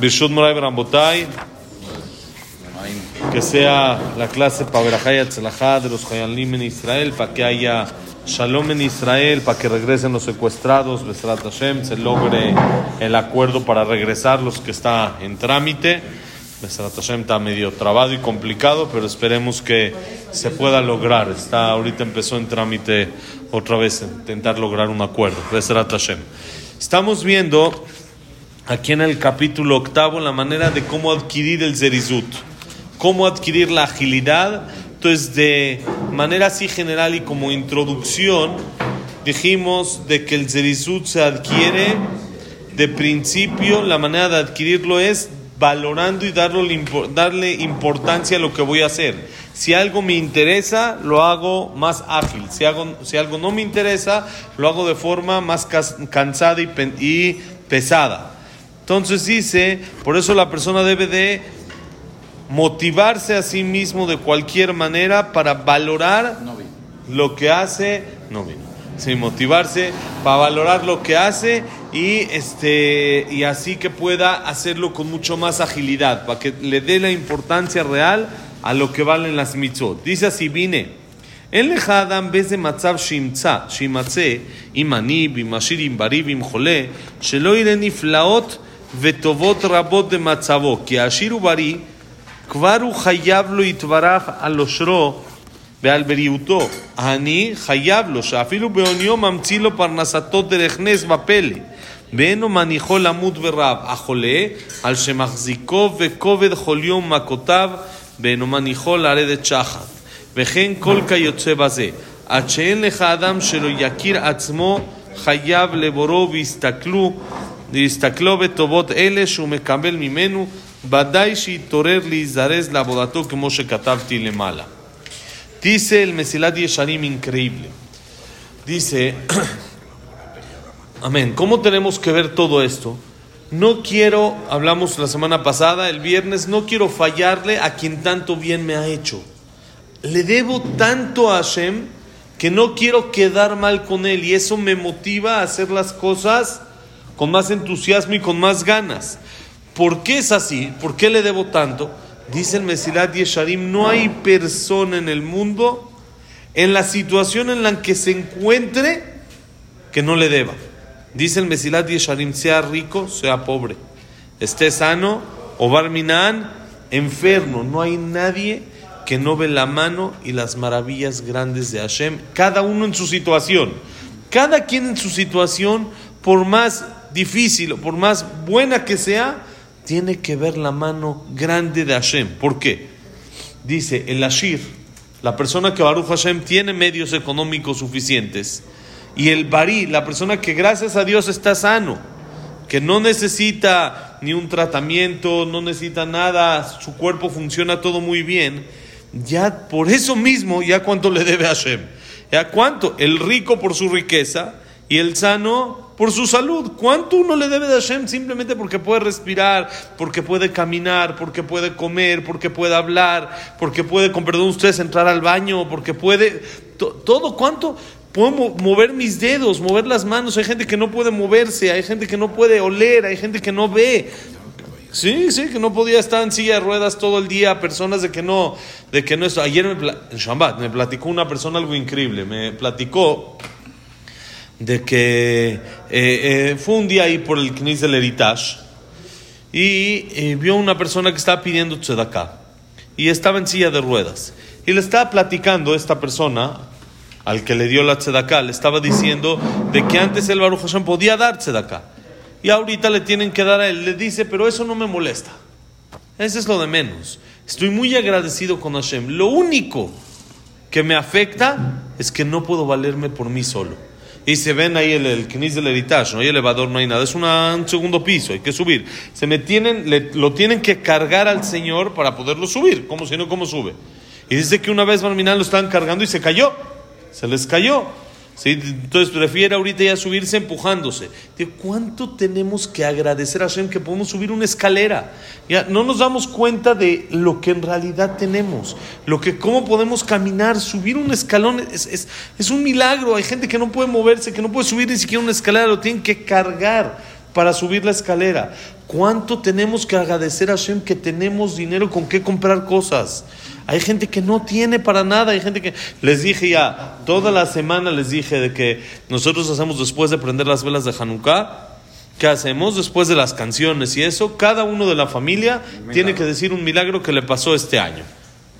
Birshut Moray Brambotay, que sea la clase para Berajaya Tzalajá de los Hayalim en Israel, para que haya Shalom en Israel, para que regresen los secuestrados, Besrat Hashem, se logre el acuerdo para regresar los que está en trámite. Besrat Hashem está medio trabado y complicado, pero esperemos que se pueda lograr. Está, ahorita empezó en trámite otra vez, intentar lograr un acuerdo. Besrat Hashem. Estamos viendo aquí en el capítulo octavo la manera de cómo adquirir el zerizut, cómo adquirir la agilidad. Entonces, de manera así general y como introducción, dijimos de que el zerizut se adquiere de principio, la manera de adquirirlo es valorando y darle, importancia a lo que voy a hacer. Si algo me interesa, lo hago más ágil. Si, hago, si algo no me interesa, lo hago de forma más cansada y pesada. Entonces dice, por eso la persona debe de motivarse a sí mismo de cualquier manera para valorar lo que hace, no vino, sí, motivarse para valorar lo que hace y este y así que pueda hacerlo con mucho más agilidad, para que le dé la importancia real a lo que valen las mitzvot. Dice así, vine. En lejadam vez de matzav shimtza, shimatze, imani, bimashir, imbari, bimjole, shelo ire niflaot וטובות רבות במצבו, כי העשיר ובריא כבר הוא חייב לו יתברך על עושרו ועל בריאותו. העני חייב לו שאפילו בעוניו ממציא לו פרנסתו דרך נס בפלא, ואינו מניחו למות ברעב. החולה, על שמחזיקו וכובד חוליו ומכותיו, ואינו מניחו לרדת שחת. וכן כל כיוצא בזה. עד שאין לך אדם שלא יכיר עצמו, חייב לבורו ויסתכלו להסתכלו בטובות אלה שהוא מקבל ממנו, ודאי שיתעורר להזדרז לעבודתו כמו שכתבתי למעלה. Dice el Mesilat Yesharim increíble. Dice, amén, ¿cómo tenemos que ver todo esto? No quiero, hablamos la semana pasada, el viernes, no quiero fallarle a quien tanto bien me ha hecho. Le debo tanto a Hashem que no quiero quedar mal con él y eso me motiva a hacer las cosas con más entusiasmo y con más ganas. ¿Por qué es así? ¿Por qué le debo tanto? Dice el Mesilat Yesharim, no hay persona en el mundo en la situación en la que se encuentre que no le deba. Dice el Mesilat Yesharim, sea rico, sea pobre, esté sano o barminan, enfermo, no hay nadie que no ve la mano y las maravillas grandes de Hashem, cada uno en su situación. Cada quien en su situación, por más difícil o por más buena que sea, tiene que ver la mano grande de Hashem. ¿Por qué? Dice el Ashir, la persona que Baruch Hashem tiene medios económicos suficientes, y el Bari, la persona que gracias a Dios está sano, que no necesita ni un tratamiento, no necesita nada, su cuerpo funciona todo muy bien, ya por eso mismo, ya cuánto le debe a Hashem. Ya cuánto, el rico por su riqueza y el sano por su salud. ¿Cuánto uno le debe de Hashem simplemente porque puede respirar, porque puede caminar, porque puede comer, porque puede hablar, porque puede, con perdón ustedes, entrar al baño, porque puede... todo, ¿cuánto? Puedo mover mis dedos, mover las manos. Hay gente que no puede moverse, hay gente que no puede oler, hay gente que no ve. Sí, sí, que no podía estar en silla de ruedas todo el día, personas de que no, de que no esto. Ayer me, en Shambat me platicó una persona algo increíble, me platicó de que eh, eh, fue un día ahí por el Knis del Heritage y eh, vio una persona que estaba pidiendo tzedakah y estaba en silla de ruedas. Y le estaba platicando esta persona al que le dio la tzedakah, le estaba diciendo de que antes el Baruch Hashem podía dar tzedakah y ahorita le tienen que dar a él, le dice, pero eso no me molesta, eso es lo de menos, estoy muy agradecido con Hashem, lo único que me afecta es que no puedo valerme por mí solo y se ven ahí el, el knis del heritage, no hay elevador, no hay nada, es un segundo piso, hay que subir. Se me tienen, lo tienen que cargar al Señor para poderlo subir, como si no, ¿cómo sube? Y dice que una vez Barminal lo estaban cargando y se cayó, se les cayó. ¿Sí? Entonces prefiere ahorita ya subirse empujándose. ¿De cuánto tenemos que agradecer a Hashem que podemos subir una escalera? Ya no nos damos cuenta de lo que en realidad tenemos, lo que cómo podemos caminar, subir un escalón es, es, es un milagro. Hay gente que no puede moverse, que no puede subir ni siquiera una escalera, lo tienen que cargar. para subir la escalera. ¿Cuánto tenemos que agradecer a Hashem que tenemos dinero con qué comprar cosas? Hay gente que no tiene para nada, hay gente que... Les dije ya, toda la semana les dije de que nosotros hacemos después de prender las velas de Hanukkah, ¿qué hacemos? Después de las canciones y eso, cada uno de la familia tiene que decir un milagro que le pasó este año.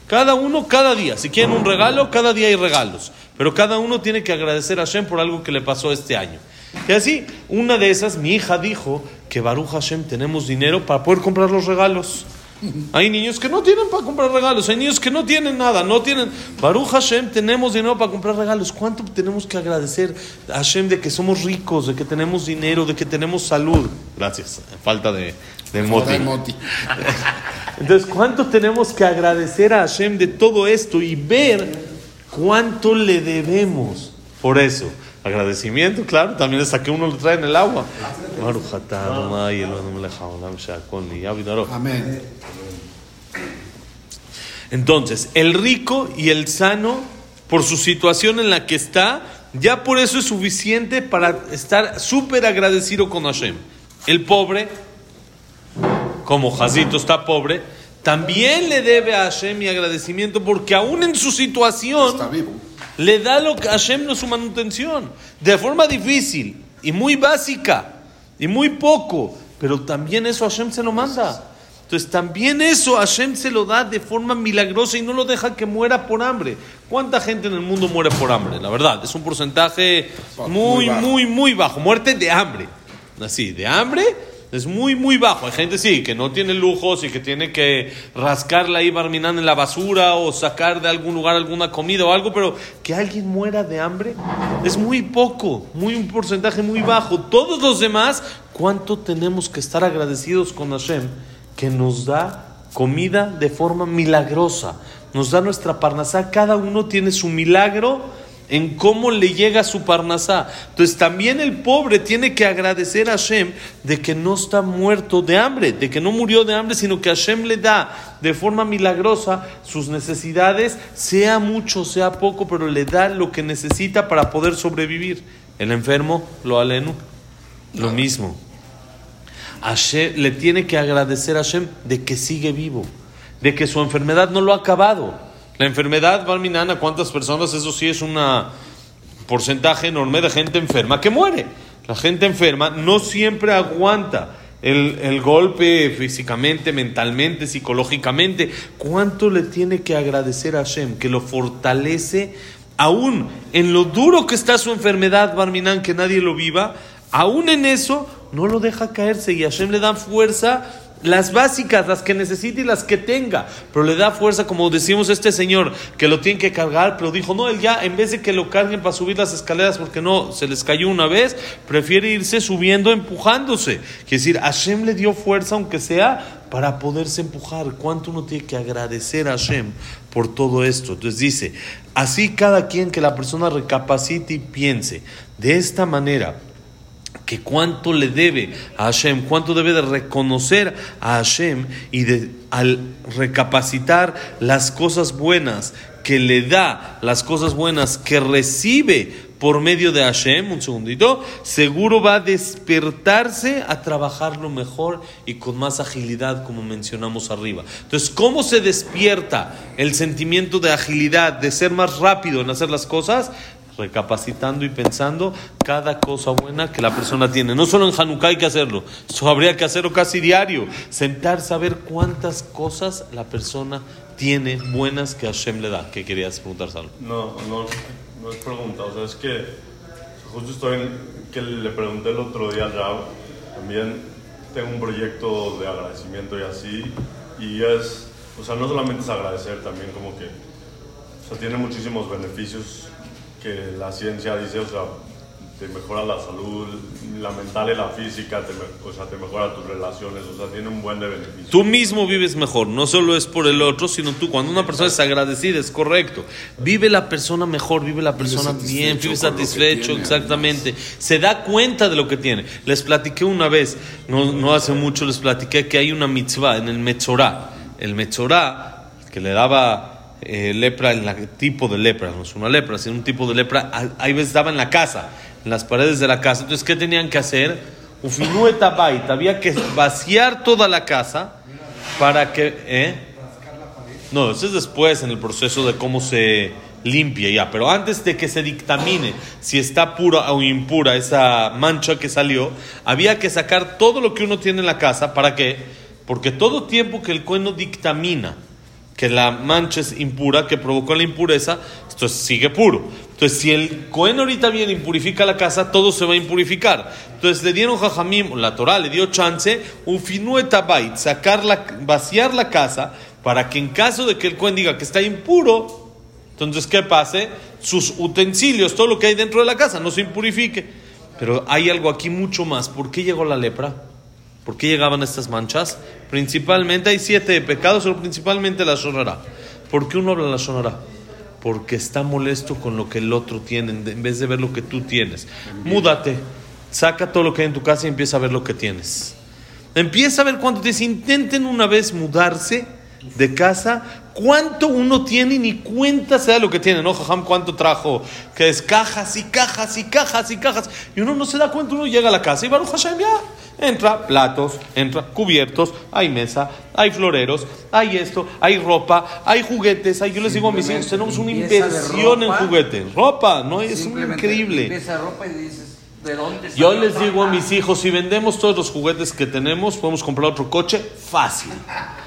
Cada uno, cada día. Si quieren un regalo, cada día hay regalos. Pero cada uno tiene que agradecer a Hashem por algo que le pasó este año. Y así, una de esas, mi hija dijo que Baruch Hashem tenemos dinero para poder comprar los regalos. Hay niños que no tienen para comprar regalos, hay niños que no tienen nada, no tienen. Baruch Hashem, tenemos dinero para comprar regalos. ¿Cuánto tenemos que agradecer a Hashem de que somos ricos, de que tenemos dinero, de que tenemos salud? Gracias, falta de, de moti. Entonces, ¿cuánto tenemos que agradecer a Hashem de todo esto y ver cuánto le debemos por eso? Agradecimiento, claro, también es a que uno lo trae en el agua. Amén. Entonces, el rico y el sano, por su situación en la que está, ya por eso es suficiente para estar súper agradecido con Hashem. El pobre, como Jazito está pobre, también le debe a Hashem mi agradecimiento porque aún en su situación Está vivo. Le da lo que Hashem no su manutención, de forma difícil y muy básica y muy poco, pero también eso Hashem se lo manda. Entonces también eso Hashem se lo da de forma milagrosa y no lo deja que muera por hambre. ¿Cuánta gente en el mundo muere por hambre? La verdad, es un porcentaje muy, muy, muy bajo. Muerte de hambre. Así, de hambre es muy, muy bajo. Hay gente, sí, que no tiene lujos y que tiene que rascarla ahí barminando en la basura o sacar de algún lugar alguna comida o algo, pero que alguien muera de hambre es muy poco, muy un porcentaje muy bajo. Todos los demás, ¿cuánto tenemos que estar agradecidos con Hashem que nos da comida de forma milagrosa? Nos da nuestra parnasá, cada uno tiene su milagro en cómo le llega su parnasá. Entonces también el pobre tiene que agradecer a Hashem de que no está muerto de hambre, de que no murió de hambre, sino que Hashem le da de forma milagrosa sus necesidades, sea mucho, sea poco, pero le da lo que necesita para poder sobrevivir. El enfermo, lo alenu, lo mismo. Hashem, le tiene que agradecer a Hashem de que sigue vivo, de que su enfermedad no lo ha acabado. La enfermedad, Balminana, ¿cuántas personas? Eso sí es un porcentaje enorme de gente enferma que muere. La gente enferma no siempre aguanta el, el golpe físicamente, mentalmente, psicológicamente. ¿Cuánto le tiene que agradecer a Hashem que lo fortalece aún en lo duro que está su enfermedad, Barminan, que nadie lo viva? Aún en eso no lo deja caerse y Hashem le da fuerza las básicas, las que necesite y las que tenga, pero le da fuerza, como decimos este señor, que lo tiene que cargar, pero dijo, no, él ya, en vez de que lo carguen para subir las escaleras, porque no, se les cayó una vez, prefiere irse subiendo, empujándose. Quiere decir, Hashem le dio fuerza, aunque sea, para poderse empujar. ¿Cuánto uno tiene que agradecer a Hashem por todo esto? Entonces dice, así cada quien que la persona recapacite y piense de esta manera, que cuánto le debe a Hashem, cuánto debe de reconocer a Hashem y de, al recapacitar las cosas buenas que le da, las cosas buenas que recibe por medio de Hashem, un segundito, seguro va a despertarse a trabajarlo mejor y con más agilidad, como mencionamos arriba. Entonces, ¿cómo se despierta el sentimiento de agilidad, de ser más rápido en hacer las cosas? Recapacitando y pensando cada cosa buena que la persona tiene. No solo en Hanukkah hay que hacerlo, eso habría que hacerlo casi diario. Sentarse a ver cuántas cosas la persona tiene buenas que Hashem le da. ¿Qué querías preguntar, Salvo? No, no, no es pregunta, o sea, es que justo estoy en, que le pregunté el otro día a Rab, también tengo un proyecto de agradecimiento y así, y es, o sea, no solamente es agradecer, también como que, o sea, tiene muchísimos beneficios que la ciencia dice, o sea, te mejora la salud, la mental y la física, te, o sea, te mejora tus relaciones, o sea, tiene un buen de beneficios. Tú mismo vives mejor, no solo es por el otro, sino tú. Cuando una persona es agradecida, es correcto. Vive la persona mejor, vive la persona bien, satisfecho vive lo que satisfecho, tiene, exactamente. Se da cuenta de lo que tiene. Les platiqué una vez, no, no hace mucho, les platiqué que hay una mitzvah en el Metzorá. El Metzorá, que le daba eh, lepra, en la, tipo de lepra, no es una lepra, sino un tipo de lepra, hay veces daba en la casa, en las paredes de la casa. Entonces, ¿qué tenían que hacer? Ufinueta bait, había que vaciar toda la casa para que... ¿eh? No, eso es después en el proceso de cómo se limpia ya, pero antes de que se dictamine si está pura o impura esa mancha que salió, había que sacar todo lo que uno tiene en la casa, ¿para qué? Porque todo tiempo que el cueno dictamina que la mancha es impura, que provocó la impureza, esto sigue puro. Entonces, si el Cohen ahorita viene y la casa, todo se va a impurificar. Entonces, le dieron Jajamim, la Torah le dio chance, un finueta bait, sacar la, vaciar la casa, para que en caso de que el Cohen diga que está impuro, entonces, ¿qué pase? Sus utensilios, todo lo que hay dentro de la casa, no se impurifique. Pero hay algo aquí mucho más. ¿Por qué llegó la lepra? ¿Por qué llegaban estas manchas? Principalmente hay siete pecados, pero principalmente la sonora. ¿Por qué uno habla la sonora? Porque está molesto con lo que el otro tiene, en vez de ver lo que tú tienes. Múdate, saca todo lo que hay en tu casa y empieza a ver lo que tienes. Empieza a ver cuánto tienes. Intenten una vez mudarse de casa, cuánto uno tiene ni cuenta se da lo que tiene, ¿no? Jajam, cuánto trajo, que es cajas y cajas y cajas y cajas, y uno no se da cuenta, uno llega a la casa y Baruch Hashem ya entra platos, entra cubiertos, hay mesa, hay floreros, hay esto, hay ropa, hay juguetes, hay, yo les digo a mis hijos, tenemos una inversión en juguetes, ropa, ¿no? Es increíble. Yo les digo a mis hijos, si vendemos todos los juguetes que tenemos, podemos comprar otro coche fácil.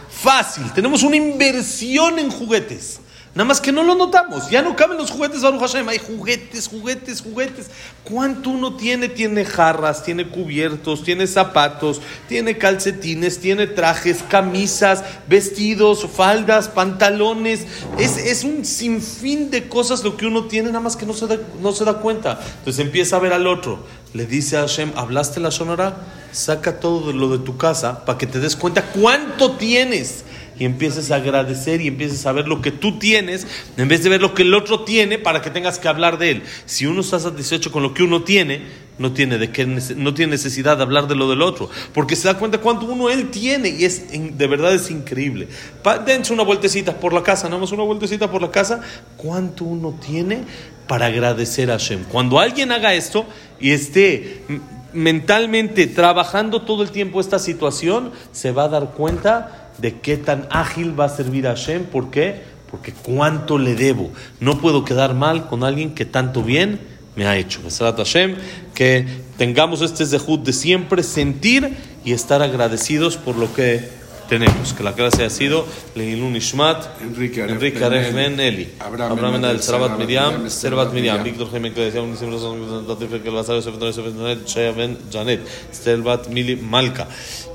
Fácil, tenemos una inversión en juguetes. Nada más que no lo notamos. Ya no caben los juguetes, Baruch Hashem. Hay juguetes, juguetes, juguetes. ¿Cuánto uno tiene? Tiene jarras, tiene cubiertos, tiene zapatos, tiene calcetines, tiene trajes, camisas, vestidos, faldas, pantalones. Es, es un sinfín de cosas lo que uno tiene, nada más que no se, da, no se da cuenta. Entonces empieza a ver al otro. Le dice a Hashem, ¿hablaste la sonora? Saca todo lo de tu casa para que te des cuenta cuánto tienes y empieces a agradecer y empieces a ver lo que tú tienes en vez de ver lo que el otro tiene para que tengas que hablar de él. Si uno está satisfecho con lo que uno tiene, no tiene, de qué, no tiene necesidad de hablar de lo del otro, porque se da cuenta cuánto uno él tiene y es de verdad es increíble. Dense una vueltecita por la casa, nada más una vueltecita por la casa, cuánto uno tiene para agradecer a Hashem. Cuando alguien haga esto y esté mentalmente trabajando todo el tiempo esta situación, se va a dar cuenta de qué tan ágil va a servir a Hashem. ¿Por qué? Porque cuánto le debo. No puedo quedar mal con alguien que tanto bien me ha hecho. Hashem, que tengamos este zehut de siempre sentir y estar agradecidos por lo que tenemos. Que la clase ha sido Leilun Ishmat, Enrique Aref Ben Eli, Abraham del Sarabat Miriam, Servat Miriam, Víctor Jaime que decía un que el Bazar Janet, Stelbat Mili Malka.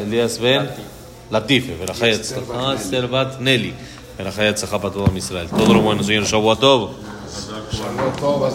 אליאס בן לטיפה, ולחי הצלחה, אסתר בת נלי, ולחי הצלחה פתוח עם ישראל. תודה רבה,